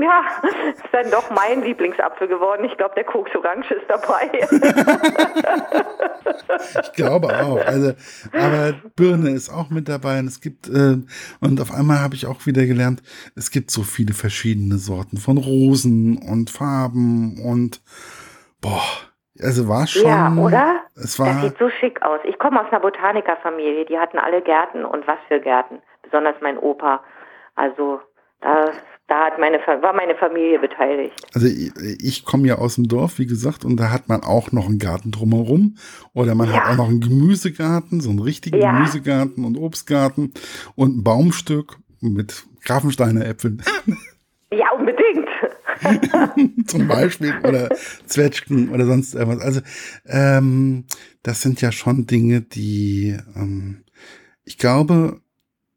Ja, ist dann doch mein Lieblingsapfel geworden. Ich glaube, der Koks Orange ist dabei. ich glaube auch. Also, aber Birne ist auch mit dabei. Und es gibt, äh, und auf einmal habe ich auch wieder gelernt, es gibt so viele verschiedene Sorten von Rosen und Farben und boah. Also war schon. Ja, oder? Es war, das sieht so schick aus. Ich komme aus einer Botanikerfamilie, die hatten alle Gärten und was für Gärten. Besonders mein Opa. Also das da hat meine, war meine Familie beteiligt. Also ich, ich komme ja aus dem Dorf, wie gesagt, und da hat man auch noch einen Garten drumherum. Oder man ja. hat auch noch einen Gemüsegarten, so einen richtigen ja. Gemüsegarten und Obstgarten und ein Baumstück mit Grafensteiner Äpfeln. Ja, unbedingt. Zum Beispiel oder Zwetschgen oder sonst irgendwas. Also ähm, das sind ja schon Dinge, die ähm, ich glaube,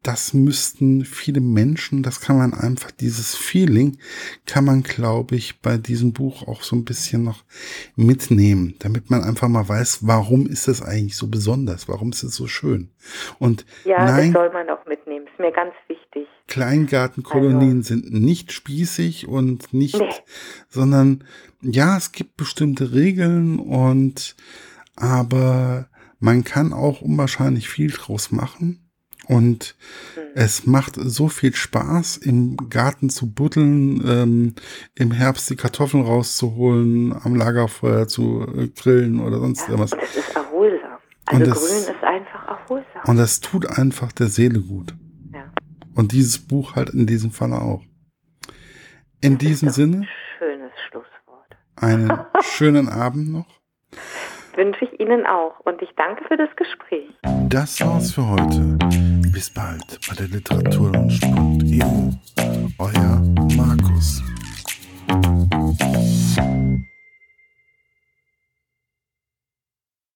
das müssten viele Menschen, das kann man einfach, dieses Feeling kann man, glaube ich, bei diesem Buch auch so ein bisschen noch mitnehmen, damit man einfach mal weiß, warum ist das eigentlich so besonders, warum ist es so schön. Und ja, nein, das soll man auch mitnehmen, ist mir ganz wichtig. Kleingartenkolonien also. sind nicht spießig und nicht, nee. sondern ja, es gibt bestimmte Regeln und aber man kann auch unwahrscheinlich viel draus machen Und mhm. es macht so viel Spaß, im Garten zu buddeln, ähm, im Herbst die Kartoffeln rauszuholen, am Lagerfeuer zu äh, grillen oder sonst ja, irgendwas. Und es ist erholsam. Also und Grün ist einfach erholsam. Und das tut einfach der Seele gut. Ja. Und dieses Buch halt in diesem Falle auch. In das diesem Sinne. schönes Schlusswort. Einen schönen Abend noch. Wünsche ich Ihnen auch. Und ich danke für das Gespräch. Das war's für heute. Bis bald bei der Literatur und Sport EU. Euer Markus.